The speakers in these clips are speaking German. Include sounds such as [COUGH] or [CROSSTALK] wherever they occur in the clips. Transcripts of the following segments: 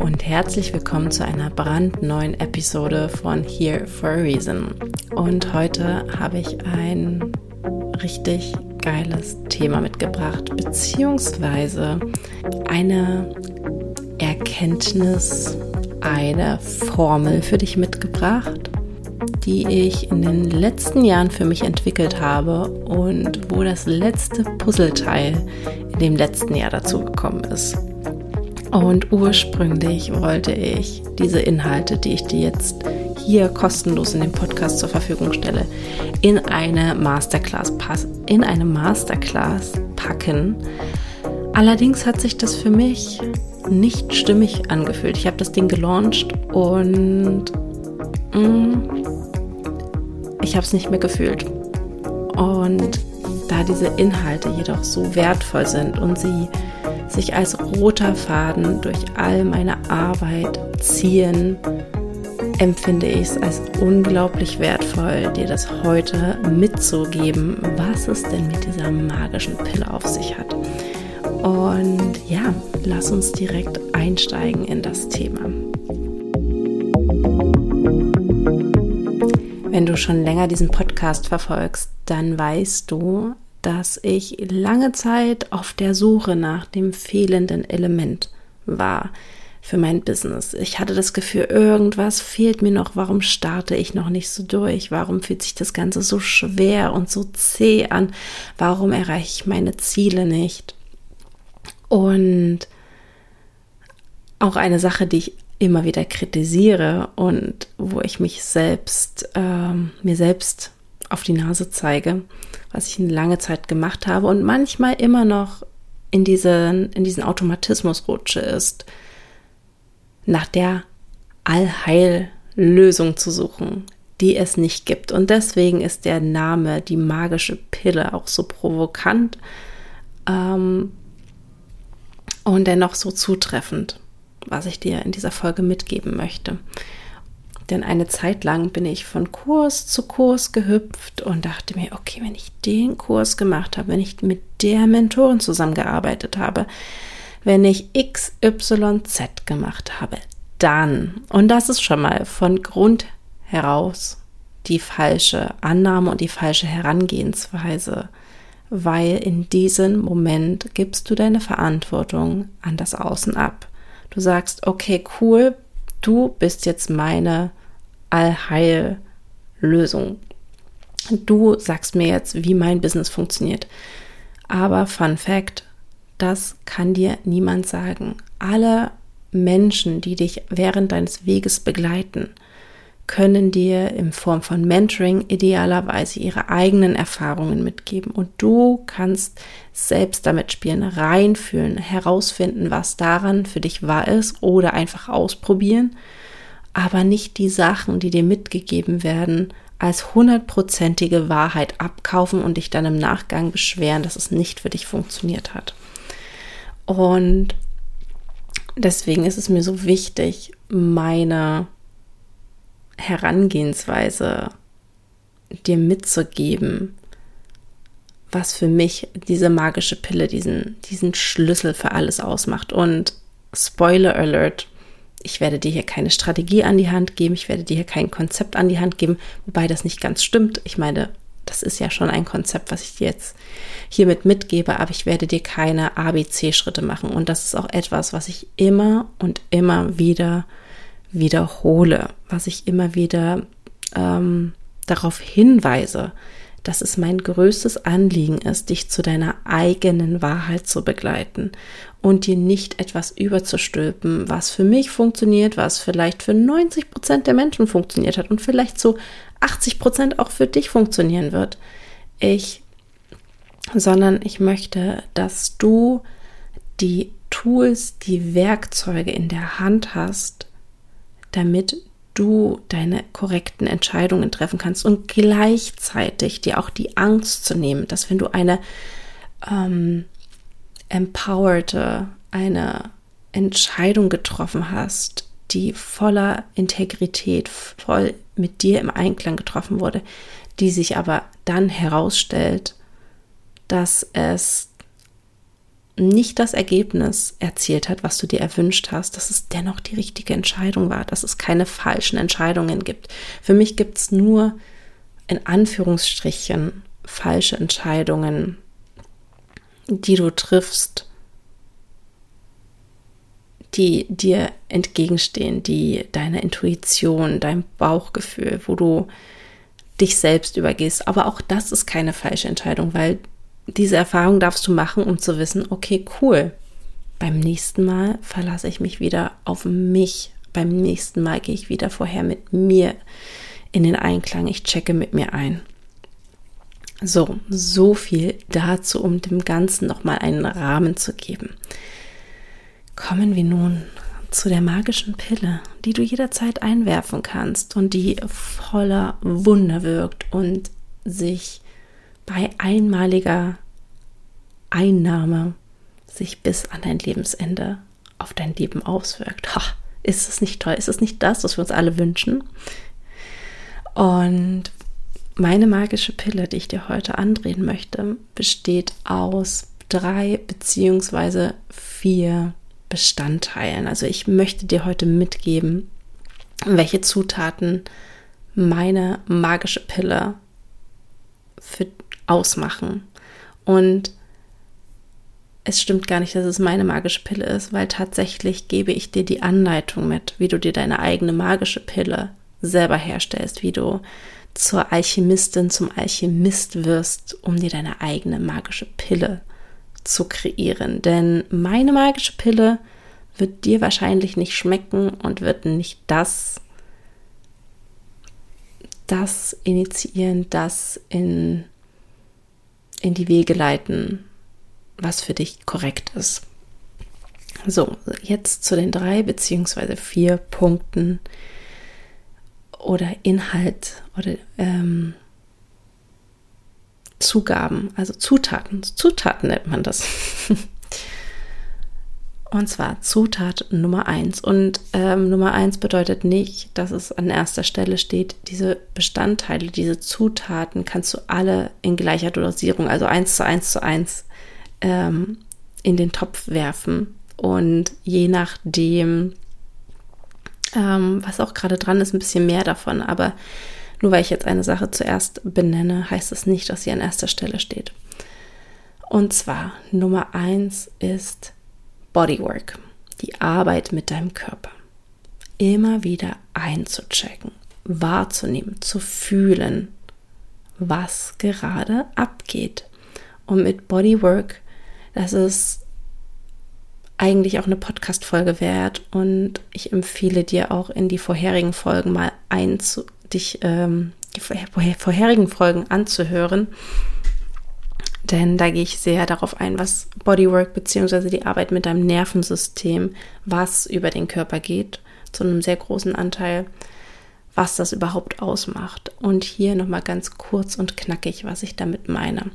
und herzlich willkommen zu einer brandneuen Episode von Here for a Reason. Und heute habe ich ein richtig geiles Thema mitgebracht, beziehungsweise eine Erkenntnis, eine Formel für dich mitgebracht, die ich in den letzten Jahren für mich entwickelt habe und wo das letzte Puzzleteil in dem letzten Jahr dazu gekommen ist. Und ursprünglich wollte ich diese Inhalte, die ich dir jetzt hier kostenlos in dem Podcast zur Verfügung stelle, in eine Masterclass in eine Masterclass packen. Allerdings hat sich das für mich nicht stimmig angefühlt. Ich habe das Ding gelauncht und mh, mm, ich habe es nicht mehr gefühlt. Und da diese Inhalte jedoch so wertvoll sind und sie sich als roter Faden durch all meine Arbeit ziehen, empfinde ich es als unglaublich wertvoll, dir das heute mitzugeben, was es denn mit dieser magischen Pille auf sich hat. Und ja, lass uns direkt einsteigen in das Thema. Wenn du schon länger diesen Podcast verfolgst, dann weißt du, dass ich lange Zeit auf der Suche nach dem fehlenden Element war für mein Business. Ich hatte das Gefühl, irgendwas fehlt mir noch. Warum starte ich noch nicht so durch? Warum fühlt sich das Ganze so schwer und so zäh an? Warum erreiche ich meine Ziele nicht? Und auch eine Sache, die ich immer wieder kritisiere und wo ich mich selbst, ähm, mir selbst auf die Nase zeige, was ich eine lange Zeit gemacht habe und manchmal immer noch in diesen, in diesen Automatismus rutsche, ist, nach der Allheillösung zu suchen, die es nicht gibt. Und deswegen ist der Name, die magische Pille, auch so provokant ähm, und dennoch so zutreffend, was ich dir in dieser Folge mitgeben möchte. Denn eine Zeit lang bin ich von Kurs zu Kurs gehüpft und dachte mir, okay, wenn ich den Kurs gemacht habe, wenn ich mit der Mentorin zusammengearbeitet habe, wenn ich XYZ gemacht habe, dann, und das ist schon mal von Grund heraus die falsche Annahme und die falsche Herangehensweise, weil in diesem Moment gibst du deine Verantwortung an das Außen ab. Du sagst, okay, cool, du bist jetzt meine Allheillösung. Du sagst mir jetzt, wie mein Business funktioniert. Aber Fun Fact, das kann dir niemand sagen. Alle Menschen, die dich während deines Weges begleiten, können dir in Form von Mentoring idealerweise ihre eigenen Erfahrungen mitgeben und du kannst selbst damit spielen, reinfühlen, herausfinden, was daran für dich wahr ist oder einfach ausprobieren aber nicht die Sachen, die dir mitgegeben werden, als hundertprozentige Wahrheit abkaufen und dich dann im Nachgang beschweren, dass es nicht für dich funktioniert hat. Und deswegen ist es mir so wichtig, meine Herangehensweise dir mitzugeben, was für mich diese magische Pille, diesen, diesen Schlüssel für alles ausmacht. Und Spoiler Alert, ich werde dir hier keine Strategie an die Hand geben, ich werde dir hier kein Konzept an die Hand geben, wobei das nicht ganz stimmt. Ich meine, das ist ja schon ein Konzept, was ich dir jetzt hiermit mitgebe, aber ich werde dir keine ABC-Schritte machen. Und das ist auch etwas, was ich immer und immer wieder wiederhole, was ich immer wieder ähm, darauf hinweise, dass es mein größtes Anliegen ist, dich zu deiner eigenen Wahrheit zu begleiten und dir nicht etwas überzustülpen, was für mich funktioniert, was vielleicht für 90 Prozent der Menschen funktioniert hat und vielleicht so 80 Prozent auch für dich funktionieren wird. Ich, sondern ich möchte, dass du die Tools, die Werkzeuge in der Hand hast, damit du deine korrekten Entscheidungen treffen kannst und gleichzeitig dir auch die Angst zu nehmen, dass wenn du eine ähm, empowerte, eine Entscheidung getroffen hast, die voller Integrität, voll mit dir im Einklang getroffen wurde, die sich aber dann herausstellt, dass es nicht das Ergebnis erzielt hat, was du dir erwünscht hast, dass es dennoch die richtige Entscheidung war, dass es keine falschen Entscheidungen gibt. Für mich gibt es nur in Anführungsstrichen falsche Entscheidungen, die du triffst, die dir entgegenstehen, die deiner Intuition, deinem Bauchgefühl, wo du dich selbst übergehst. Aber auch das ist keine falsche Entscheidung, weil diese Erfahrung darfst du machen, um zu wissen, okay, cool. Beim nächsten Mal verlasse ich mich wieder auf mich. Beim nächsten Mal gehe ich wieder vorher mit mir in den Einklang. Ich checke mit mir ein. So, so viel dazu, um dem Ganzen nochmal einen Rahmen zu geben. Kommen wir nun zu der magischen Pille, die du jederzeit einwerfen kannst und die voller Wunder wirkt und sich bei einmaliger Einnahme sich bis an dein Lebensende auf dein Leben auswirkt. Ha, ist es nicht toll? Ist es nicht das, was wir uns alle wünschen? Und meine magische Pille, die ich dir heute andrehen möchte, besteht aus drei beziehungsweise vier Bestandteilen. Also ich möchte dir heute mitgeben, welche Zutaten meine magische Pille für ausmachen. Und es stimmt gar nicht, dass es meine magische Pille ist, weil tatsächlich gebe ich dir die Anleitung mit, wie du dir deine eigene magische Pille selber herstellst, wie du zur Alchemistin, zum Alchemist wirst, um dir deine eigene magische Pille zu kreieren. Denn meine magische Pille wird dir wahrscheinlich nicht schmecken und wird nicht das, das initiieren, das in, in die Wege leiten, was für dich korrekt ist. So, jetzt zu den drei beziehungsweise vier Punkten oder Inhalt oder ähm, Zugaben, also Zutaten. Zutaten nennt man das. [LAUGHS] Und zwar Zutat Nummer eins. Und ähm, Nummer eins bedeutet nicht, dass es an erster Stelle steht. Diese Bestandteile, diese Zutaten kannst du alle in gleicher Dosierung, also eins zu eins zu eins, ähm, in den Topf werfen. Und je nachdem, ähm, was auch gerade dran ist, ein bisschen mehr davon. Aber nur weil ich jetzt eine Sache zuerst benenne, heißt es nicht, dass sie an erster Stelle steht. Und zwar Nummer eins ist Bodywork, die Arbeit mit deinem Körper. Immer wieder einzuchecken, wahrzunehmen, zu fühlen, was gerade abgeht. Und mit Bodywork, das ist eigentlich auch eine Podcast-Folge wert und ich empfehle dir auch in die vorherigen Folgen mal einzu, dich, ähm, die vorherigen Folgen anzuhören. Denn da gehe ich sehr darauf ein, was Bodywork bzw. die Arbeit mit deinem Nervensystem, was über den Körper geht, zu einem sehr großen Anteil, was das überhaupt ausmacht. Und hier nochmal ganz kurz und knackig, was ich damit meine.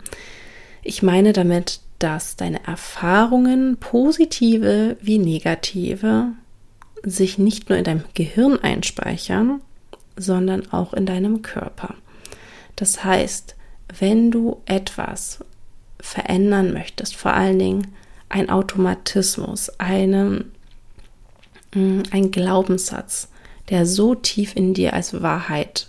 Ich meine damit, dass deine Erfahrungen, positive wie negative, sich nicht nur in deinem Gehirn einspeichern, sondern auch in deinem Körper. Das heißt, wenn du etwas verändern möchtest, vor allen Dingen ein Automatismus, eine, mm, ein Glaubenssatz, der so tief in dir als Wahrheit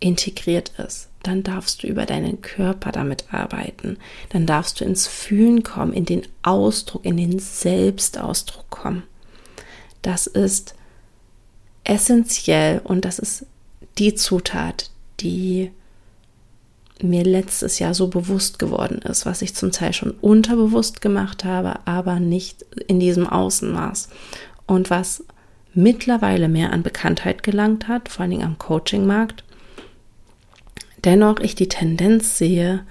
integriert ist, dann darfst du über deinen Körper damit arbeiten. Dann darfst du ins Fühlen kommen, in den Ausdruck, in den Selbstausdruck kommen. Das ist essentiell und das ist die Zutat, die mir letztes Jahr so bewusst geworden ist, was ich zum Teil schon unterbewusst gemacht habe, aber nicht in diesem Außenmaß. Und was mittlerweile mehr an Bekanntheit gelangt hat, vor allen Dingen am Coachingmarkt, dennoch ich die Tendenz sehe,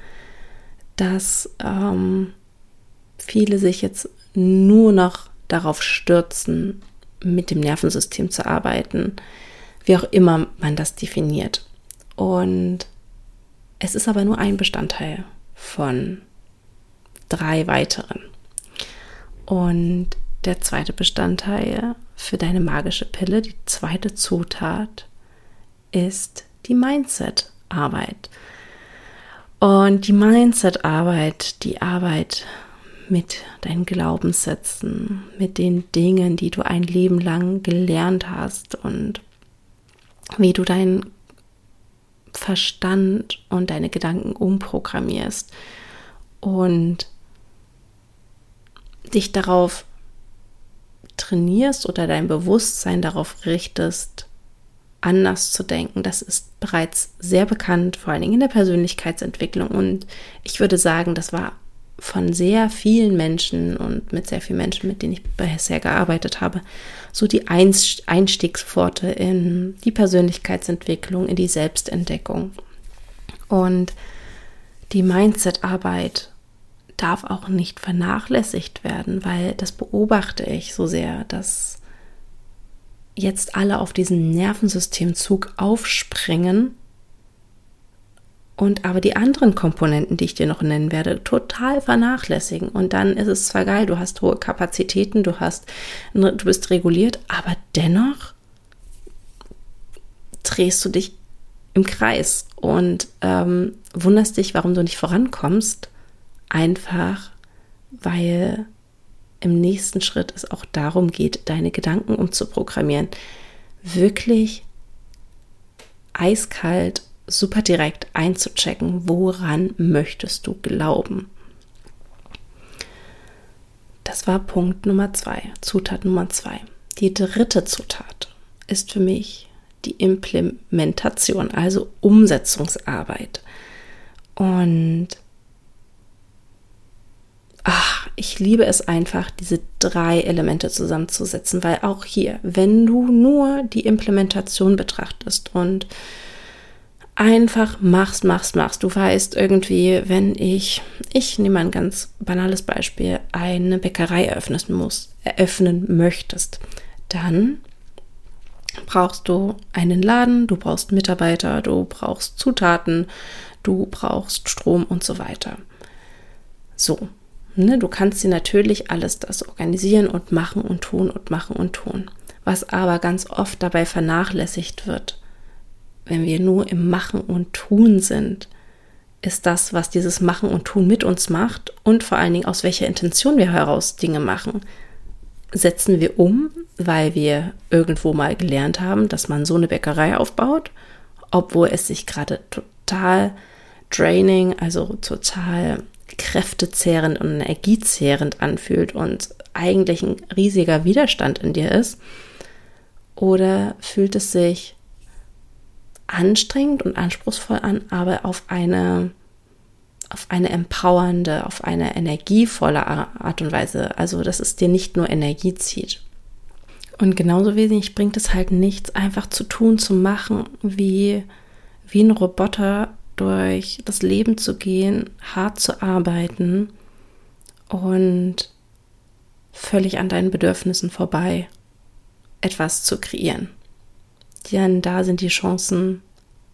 dass ähm, viele sich jetzt nur noch darauf stürzen, mit dem Nervensystem zu arbeiten, wie auch immer man das definiert. Und es ist aber nur ein Bestandteil von drei weiteren. Und der zweite Bestandteil für deine magische Pille, die zweite Zutat, ist die Mindset. Arbeit. Und die Mindset-Arbeit, die Arbeit mit deinen Glaubenssätzen, mit den Dingen, die du ein Leben lang gelernt hast und wie du deinen Verstand und deine Gedanken umprogrammierst und dich darauf trainierst oder dein Bewusstsein darauf richtest, anders zu denken. Das ist bereits sehr bekannt, vor allen Dingen in der Persönlichkeitsentwicklung. Und ich würde sagen, das war von sehr vielen Menschen und mit sehr vielen Menschen, mit denen ich bisher gearbeitet habe, so die Einstiegspforte in die Persönlichkeitsentwicklung, in die Selbstentdeckung. Und die Mindset-Arbeit darf auch nicht vernachlässigt werden, weil das beobachte ich so sehr, dass jetzt alle auf diesen Nervensystemzug aufspringen und aber die anderen Komponenten, die ich dir noch nennen werde, total vernachlässigen. Und dann ist es zwar geil, du hast hohe Kapazitäten, du hast, du bist reguliert, aber dennoch drehst du dich im Kreis und ähm, wunderst dich, warum du nicht vorankommst, einfach weil im nächsten Schritt es auch darum geht, deine Gedanken umzuprogrammieren. Wirklich eiskalt super direkt einzuchecken, woran möchtest du glauben. Das war Punkt Nummer zwei, Zutat Nummer zwei. Die dritte Zutat ist für mich die Implementation, also Umsetzungsarbeit. Und ach, ich liebe es einfach, diese drei Elemente zusammenzusetzen, weil auch hier, wenn du nur die Implementation betrachtest und einfach machst, machst, machst. Du weißt irgendwie, wenn ich, ich nehme ein ganz banales Beispiel, eine Bäckerei eröffnen muss, eröffnen möchtest, dann brauchst du einen Laden, du brauchst Mitarbeiter, du brauchst Zutaten, du brauchst Strom und so weiter. So, ne, du kannst dir natürlich alles das organisieren und machen und tun und machen und tun. Was aber ganz oft dabei vernachlässigt wird, wenn wir nur im Machen und Tun sind, ist das, was dieses Machen und Tun mit uns macht und vor allen Dingen aus welcher Intention wir heraus Dinge machen. Setzen wir um, weil wir irgendwo mal gelernt haben, dass man so eine Bäckerei aufbaut, obwohl es sich gerade total draining, also total kräftezehrend und energiezehrend anfühlt und eigentlich ein riesiger Widerstand in dir ist? Oder fühlt es sich anstrengend und anspruchsvoll an, aber auf eine auf eine empowernde, auf eine energievolle Art und Weise. Also, dass es dir nicht nur Energie zieht. Und genauso wenig bringt es halt nichts, einfach zu tun, zu machen, wie, wie ein Roboter durch das Leben zu gehen, hart zu arbeiten und völlig an deinen Bedürfnissen vorbei etwas zu kreieren. Denn da sind die Chancen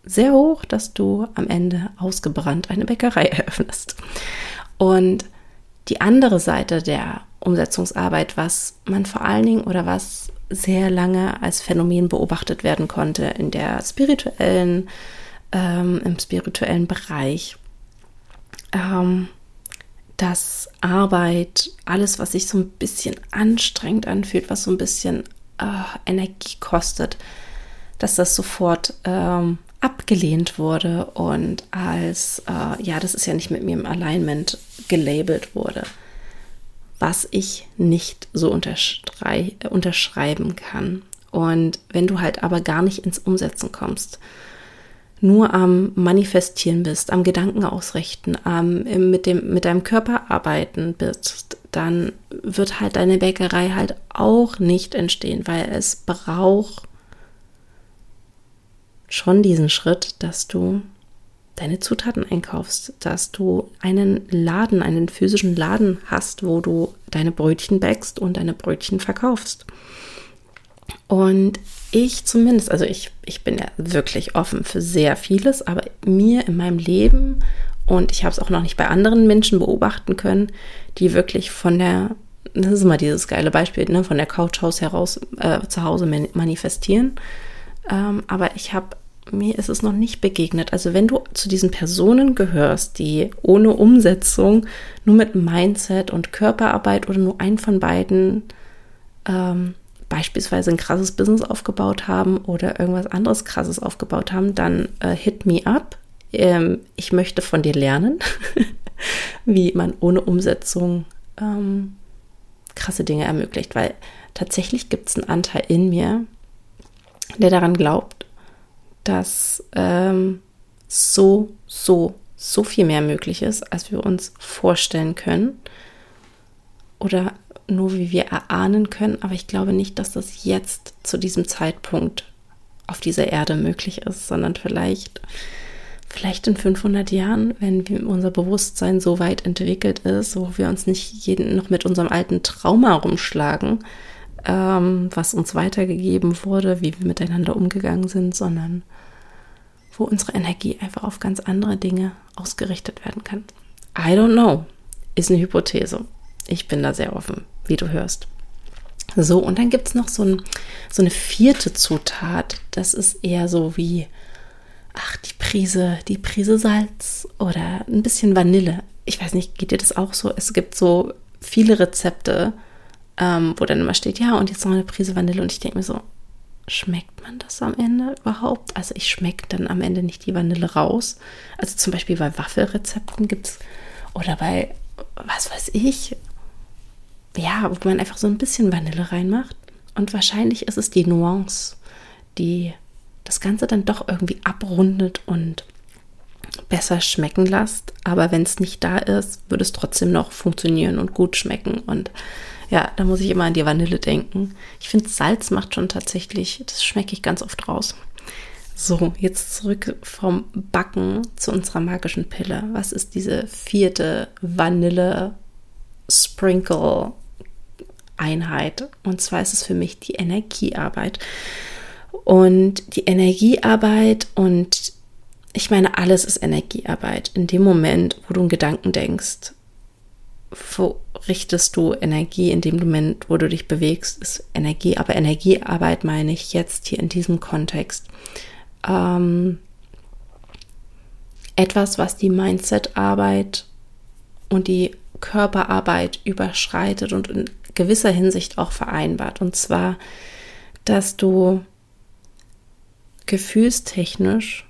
sehr hoch, dass du am Ende ausgebrannt eine Bäckerei [LAUGHS] eröffnest. Und die andere Seite der Umsetzungsarbeit, was man vor allen Dingen oder was sehr lange als Phänomen beobachtet werden konnte in der spirituellen, ähm, im spirituellen Bereich, ähm, dass Arbeit, alles, was sich so ein bisschen anstrengend anfühlt, was so ein bisschen äh, Energie kostet, dass das sofort ähm, abgelehnt wurde und als, äh, ja, das ist ja nicht mit mir im Alignment gelabelt wurde, was ich nicht so unterschrei unterschreiben kann. Und wenn du halt aber gar nicht ins Umsetzen kommst, nur am Manifestieren bist, am Gedanken ausrichten, am mit, dem, mit deinem Körper arbeiten bist, dann wird halt deine Bäckerei halt auch nicht entstehen, weil es braucht schon diesen Schritt, dass du deine Zutaten einkaufst, dass du einen Laden, einen physischen Laden hast, wo du deine Brötchen backst und deine Brötchen verkaufst. Und ich zumindest, also ich, ich bin ja wirklich offen für sehr vieles, aber mir in meinem Leben und ich habe es auch noch nicht bei anderen Menschen beobachten können, die wirklich von der, das ist immer dieses geile Beispiel, ne, von der Couchhaus heraus äh, zu Hause manifestieren. Ähm, aber ich habe mir ist es noch nicht begegnet. Also wenn du zu diesen Personen gehörst, die ohne Umsetzung nur mit Mindset und Körperarbeit oder nur einen von beiden ähm, beispielsweise ein krasses Business aufgebaut haben oder irgendwas anderes krasses aufgebaut haben, dann äh, hit me up. Ähm, ich möchte von dir lernen, [LAUGHS] wie man ohne Umsetzung ähm, krasse Dinge ermöglicht, weil tatsächlich gibt es einen Anteil in mir, der daran glaubt, dass ähm, so, so, so viel mehr möglich ist, als wir uns vorstellen können oder nur wie wir erahnen können. Aber ich glaube nicht, dass das jetzt zu diesem Zeitpunkt auf dieser Erde möglich ist, sondern vielleicht, vielleicht in 500 Jahren, wenn unser Bewusstsein so weit entwickelt ist, wo wir uns nicht jeden noch mit unserem alten Trauma rumschlagen, ähm, was uns weitergegeben wurde, wie wir miteinander umgegangen sind, sondern wo unsere Energie einfach auf ganz andere Dinge ausgerichtet werden kann. I don't know. Ist eine Hypothese. Ich bin da sehr offen, wie du hörst. So, und dann gibt es noch so, ein, so eine vierte Zutat. Das ist eher so wie, ach, die Prise, die Prise Salz oder ein bisschen Vanille. Ich weiß nicht, geht dir das auch so? Es gibt so viele Rezepte, ähm, wo dann immer steht, ja, und jetzt noch eine Prise Vanille. Und ich denke mir so, schmeckt man das am Ende überhaupt? Also ich schmecke dann am Ende nicht die Vanille raus. Also zum Beispiel bei Waffelrezepten gibt es oder bei, was weiß ich, ja, wo man einfach so ein bisschen Vanille reinmacht. Und wahrscheinlich ist es die Nuance, die das Ganze dann doch irgendwie abrundet und besser schmecken lässt. Aber wenn es nicht da ist, würde es trotzdem noch funktionieren und gut schmecken. Und ja, da muss ich immer an die Vanille denken. Ich finde, Salz macht schon tatsächlich, das schmecke ich ganz oft raus. So, jetzt zurück vom Backen zu unserer magischen Pille. Was ist diese vierte Vanille Sprinkle Einheit? Und zwar ist es für mich die Energiearbeit. Und die Energiearbeit und ich meine, alles ist Energiearbeit. In dem Moment, wo du einen Gedanken denkst, richtest du Energie in dem Moment, wo du dich bewegst, ist Energie. Aber Energiearbeit meine ich jetzt hier in diesem Kontext. Ähm, etwas, was die Mindset-Arbeit und die Körperarbeit überschreitet und in gewisser Hinsicht auch vereinbart. Und zwar, dass du gefühlstechnisch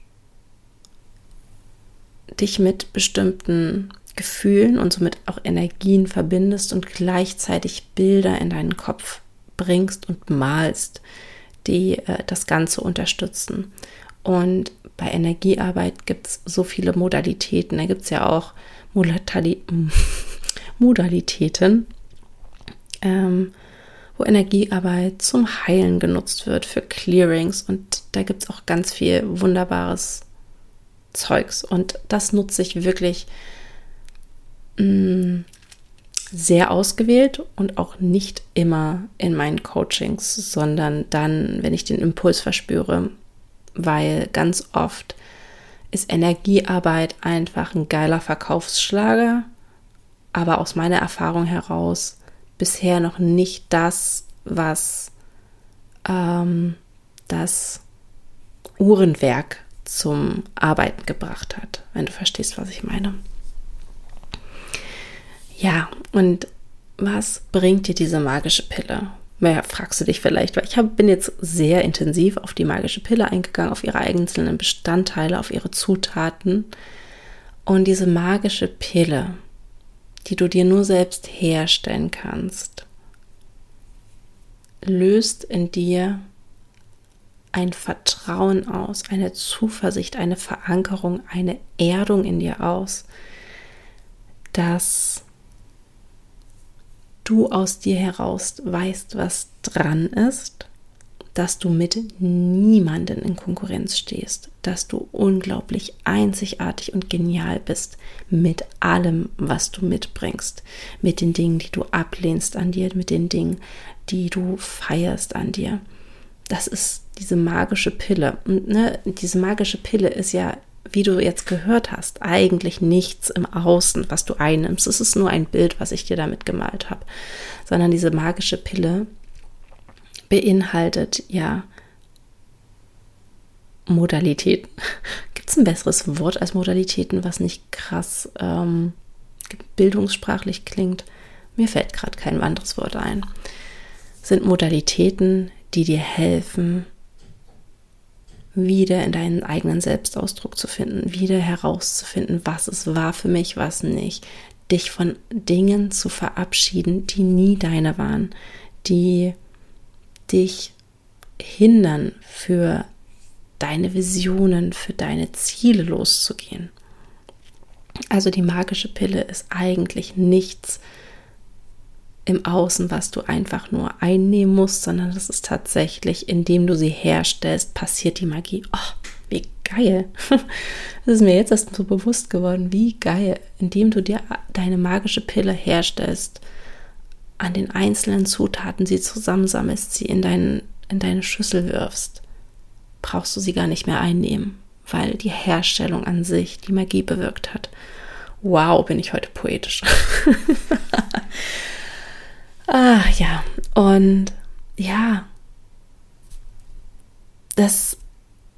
dich mit bestimmten Gefühlen und somit auch Energien verbindest und gleichzeitig Bilder in deinen Kopf bringst und malst, die äh, das Ganze unterstützen. Und bei Energiearbeit gibt es so viele Modalitäten. Da gibt es ja auch Modali [LAUGHS] Modalitäten, ähm, wo Energiearbeit zum Heilen genutzt wird, für Clearings. Und da gibt es auch ganz viel wunderbares Zeugs. Und das nutze ich wirklich Mm, sehr ausgewählt und auch nicht immer in meinen Coachings, sondern dann, wenn ich den Impuls verspüre, weil ganz oft ist Energiearbeit einfach ein geiler Verkaufsschlager, aber aus meiner Erfahrung heraus bisher noch nicht das, was ähm, das Uhrenwerk zum Arbeiten gebracht hat, wenn du verstehst, was ich meine. Ja, und was bringt dir diese magische Pille? Naja, fragst du dich vielleicht, weil ich hab, bin jetzt sehr intensiv auf die magische Pille eingegangen, auf ihre einzelnen Bestandteile, auf ihre Zutaten. Und diese magische Pille, die du dir nur selbst herstellen kannst, löst in dir ein Vertrauen aus, eine Zuversicht, eine Verankerung, eine Erdung in dir aus, dass du aus dir heraus weißt, was dran ist, dass du mit niemanden in Konkurrenz stehst, dass du unglaublich einzigartig und genial bist mit allem, was du mitbringst, mit den Dingen, die du ablehnst an dir, mit den Dingen, die du feierst an dir. Das ist diese magische Pille. Und ne, diese magische Pille ist ja wie du jetzt gehört hast, eigentlich nichts im Außen, was du einnimmst. Es ist nur ein Bild, was ich dir damit gemalt habe, sondern diese magische Pille beinhaltet ja Modalitäten. [LAUGHS] Gibt es ein besseres Wort als Modalitäten, was nicht krass ähm, bildungssprachlich klingt? Mir fällt gerade kein anderes Wort ein. Sind Modalitäten, die dir helfen, wieder in deinen eigenen Selbstausdruck zu finden, wieder herauszufinden, was es war für mich, was nicht, dich von Dingen zu verabschieden, die nie deine waren, die dich hindern, für deine Visionen, für deine Ziele loszugehen. Also die magische Pille ist eigentlich nichts im Außen, was du einfach nur einnehmen musst, sondern das ist tatsächlich, indem du sie herstellst, passiert die Magie. Oh, wie geil. [LAUGHS] Das ist mir jetzt erst so bewusst geworden, wie geil, indem du dir deine magische Pille herstellst, an den einzelnen Zutaten sie zusammensammelst, sie in, dein, in deine Schüssel wirfst, brauchst du sie gar nicht mehr einnehmen, weil die Herstellung an sich die Magie bewirkt hat. Wow, bin ich heute poetisch. [LAUGHS] Ja. Und ja, dass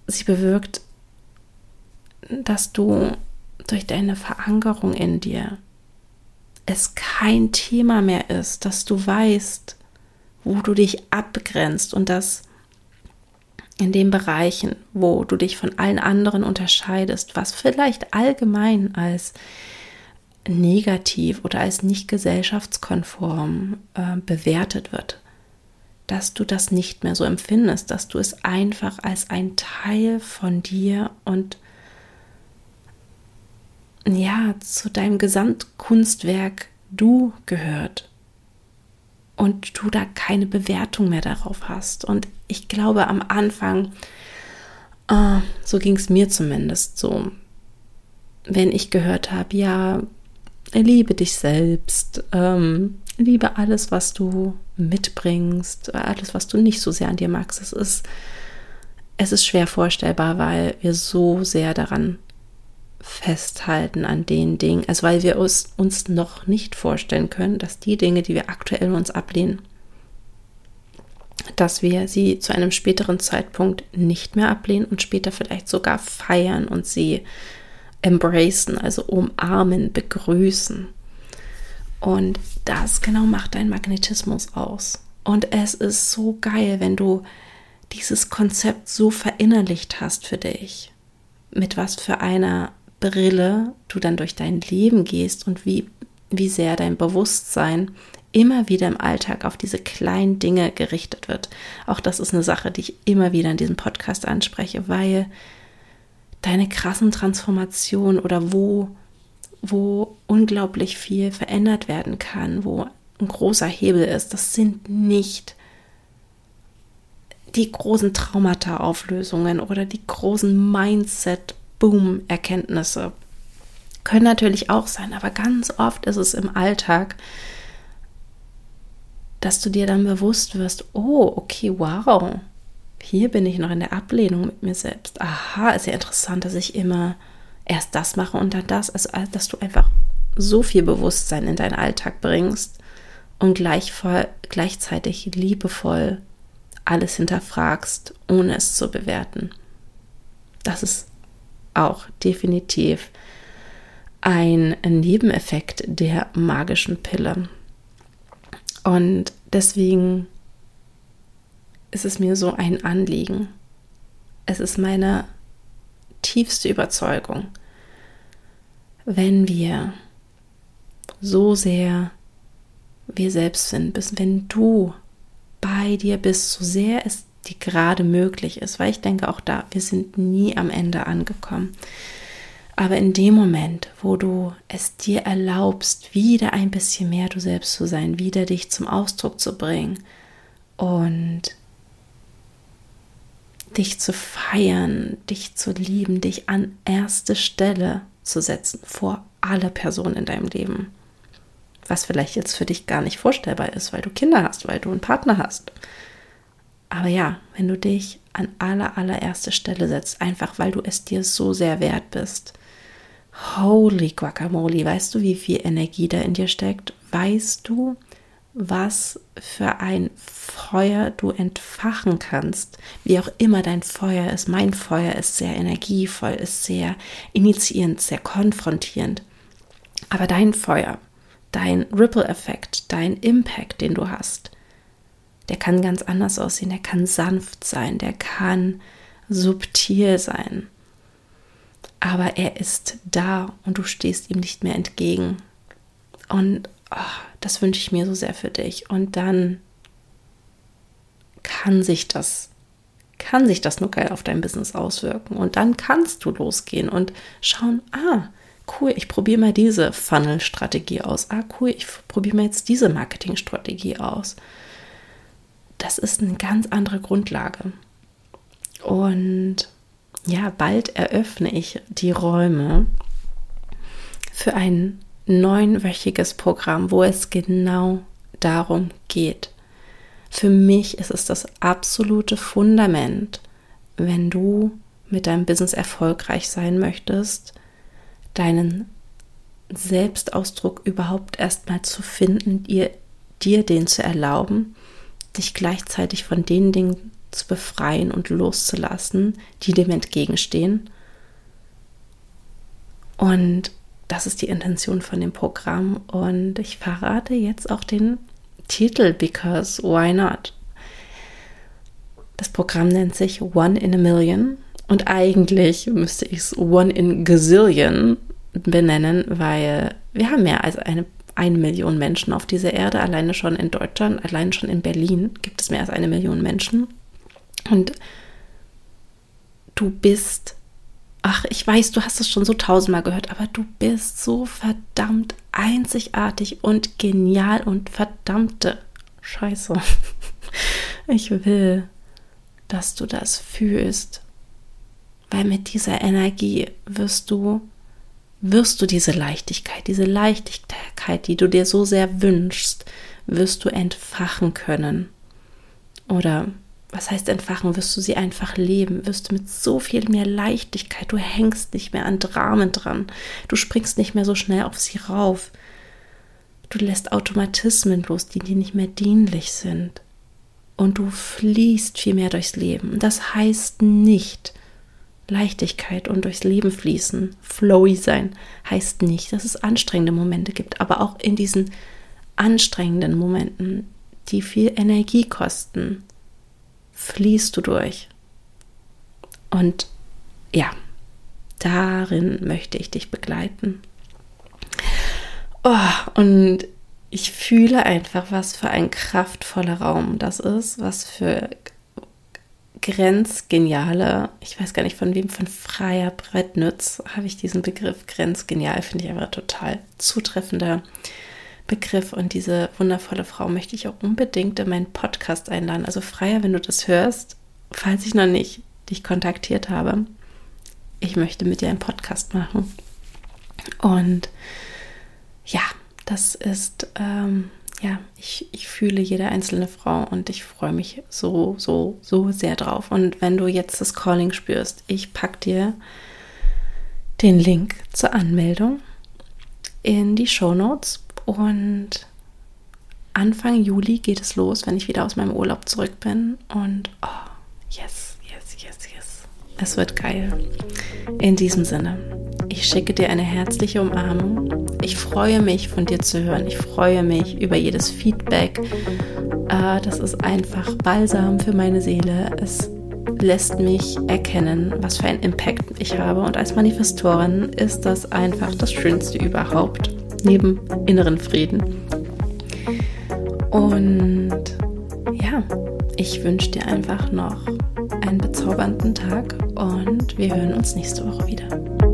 sie bewirkt, dass du durch deine Verankerung in dir es kein Thema mehr ist, dass du weißt, wo du dich abgrenzt und dass in den Bereichen, wo du dich von allen anderen unterscheidest, was vielleicht allgemein als negativ oder als nicht gesellschaftskonform äh, bewertet wird, dass du das nicht mehr so empfindest, dass du es einfach als ein Teil von dir und ja, zu deinem Gesamtkunstwerk du gehört. Und du da keine Bewertung mehr darauf hast. Und ich glaube, am Anfang, äh, so ging es mir zumindest so, wenn ich gehört habe, ja, liebe dich selbst, ähm, liebe alles, was du mitbringst, alles, was du nicht so sehr an dir magst. Es ist, es ist schwer vorstellbar, weil wir so sehr daran festhalten an den Dingen, also weil wir uns, uns noch nicht vorstellen können, dass die Dinge, die wir aktuell uns ablehnen, dass wir sie zu einem späteren Zeitpunkt nicht mehr ablehnen und später vielleicht sogar feiern und sie embracen, also umarmen, begrüßen. Und das genau macht dein Magnetismus aus. Und es ist so geil, wenn du dieses Konzept so verinnerlicht hast für dich, mit was für einer Brille du dann durch dein Leben gehst und wie, wie sehr dein Bewusstsein immer wieder im Alltag auf diese kleinen Dinge gerichtet wird. Auch das ist eine Sache, die ich immer wieder in diesem Podcast anspreche, weil deine krassen Transformationen oder wo, wo unglaublich viel verändert werden kann, wo ein großer Hebel ist, das sind nicht die großen Traumata-Auflösungen oder die großen Mindset-Boom-Erkenntnisse. Können natürlich auch sein, aber ganz oft ist es im Alltag, dass du dir dann bewusst wirst, oh, okay, wow, hier bin ich noch in der Ablehnung mit mir selbst. Aha, ist ja interessant, dass ich immer erst das mache und dann das. Also, dass du einfach so viel Bewusstsein in deinen Alltag bringst und gleichzeitig liebevoll alles hinterfragst, ohne es zu bewerten. Das ist auch definitiv ein Nebeneffekt der magischen Pille. Und deswegen ist es mir so ein Anliegen. Es ist meine tiefste Überzeugung, wenn wir so sehr wir selbst sind, bis wenn du bei dir bist, so sehr es dir gerade möglich ist, weil ich denke auch da, wir sind nie am Ende angekommen. Aber in dem Moment, wo du es dir erlaubst, wieder ein bisschen mehr du selbst zu sein, wieder dich zum Ausdruck zu bringen und dich zu feiern, dich zu lieben, dich an erste Stelle zu setzen vor alle Personen in deinem Leben. Was vielleicht jetzt für dich gar nicht vorstellbar ist, weil du Kinder hast, weil du einen Partner hast. Aber ja, wenn du dich an aller, allererste Stelle setzt, einfach weil du es dir so sehr wert bist. Holy Guacamole, weißt du, wie viel Energie da in dir steckt? Weißt du, was für ein Feuer du entfachen kannst, wie auch immer dein Feuer ist. Mein Feuer ist sehr energievoll, ist sehr initiierend, sehr konfrontierend. Aber dein Feuer, dein Ripple-Effekt, dein Impact, den du hast, der kann ganz anders aussehen. Der kann sanft sein, der kann subtil sein. Aber er ist da und du stehst ihm nicht mehr entgegen. Und oh, das wünsche ich mir so sehr für dich. Und dann kann sich das, kann sich das nur geil auf dein Business auswirken. Und dann kannst du losgehen und schauen, ah, cool, ich probiere mal diese Funnel-Strategie aus. Ah, cool, ich probiere mal jetzt diese Marketing-Strategie aus. Das ist eine ganz andere Grundlage. Und ja, bald eröffne ich die Räume für ein neunwöchiges Programm, wo es genau darum geht. Für mich ist es das absolute Fundament, wenn du mit deinem Business erfolgreich sein möchtest, deinen Selbstausdruck überhaupt erstmal zu finden, dir, dir den zu erlauben, dich gleichzeitig von den Dingen zu befreien und loszulassen, die dem entgegenstehen. Und das ist die Intention von dem Programm. Und ich verrate jetzt auch den Titel, because why not? Das Programm nennt sich One in a Million. Und eigentlich müsste ich es One in Gazillion benennen, weil wir haben mehr als eine, eine Million Menschen auf dieser Erde. Alleine schon in Deutschland, alleine schon in Berlin gibt es mehr als eine Million Menschen. Und du bist, ach, ich weiß, du hast es schon so tausendmal gehört, aber du bist so verdammt einzigartig und genial und verdammte Scheiße. [LAUGHS] Ich will, dass du das fühlst, weil mit dieser Energie wirst du wirst du diese Leichtigkeit, diese Leichtigkeit, die du dir so sehr wünschst, wirst du entfachen können. Oder was heißt entfachen, wirst du sie einfach leben, wirst du mit so viel mehr Leichtigkeit, du hängst nicht mehr an Dramen dran, du springst nicht mehr so schnell auf sie rauf, du lässt Automatismen los, die dir nicht mehr dienlich sind. Und du fließt viel mehr durchs Leben. Das heißt nicht Leichtigkeit und durchs Leben fließen, flowy sein, heißt nicht, dass es anstrengende Momente gibt, aber auch in diesen anstrengenden Momenten, die viel Energie kosten, fließt du durch. Und ja, darin möchte ich dich begleiten. Oh, und ich fühle einfach, was für ein kraftvoller Raum das ist, was für grenzgeniale, ich weiß gar nicht von wem, von Freier Brettnütz habe ich diesen Begriff grenzgenial, finde ich einfach total zutreffender Begriff und diese wundervolle Frau möchte ich auch unbedingt in meinen Podcast einladen. Also Freier, wenn du das hörst, falls ich noch nicht dich kontaktiert habe, ich möchte mit dir einen Podcast machen. Und ja, das ist, ähm, ja, ich, ich fühle jede einzelne Frau und ich freue mich so, so, so sehr drauf. Und wenn du jetzt das Calling spürst, ich packe dir den Link zur Anmeldung in die Show Notes und Anfang Juli geht es los, wenn ich wieder aus meinem Urlaub zurück bin. Und oh, yes, yes, yes, yes. Es wird geil. In diesem Sinne, ich schicke dir eine herzliche Umarmung. Ich freue mich, von dir zu hören. Ich freue mich über jedes Feedback. Äh, das ist einfach Balsam für meine Seele. Es lässt mich erkennen, was für einen Impact ich habe. Und als Manifestorin ist das einfach das Schönste überhaupt neben inneren Frieden. Und ja, ich wünsche dir einfach noch einen bezaubernden Tag und wir hören uns nächste Woche wieder.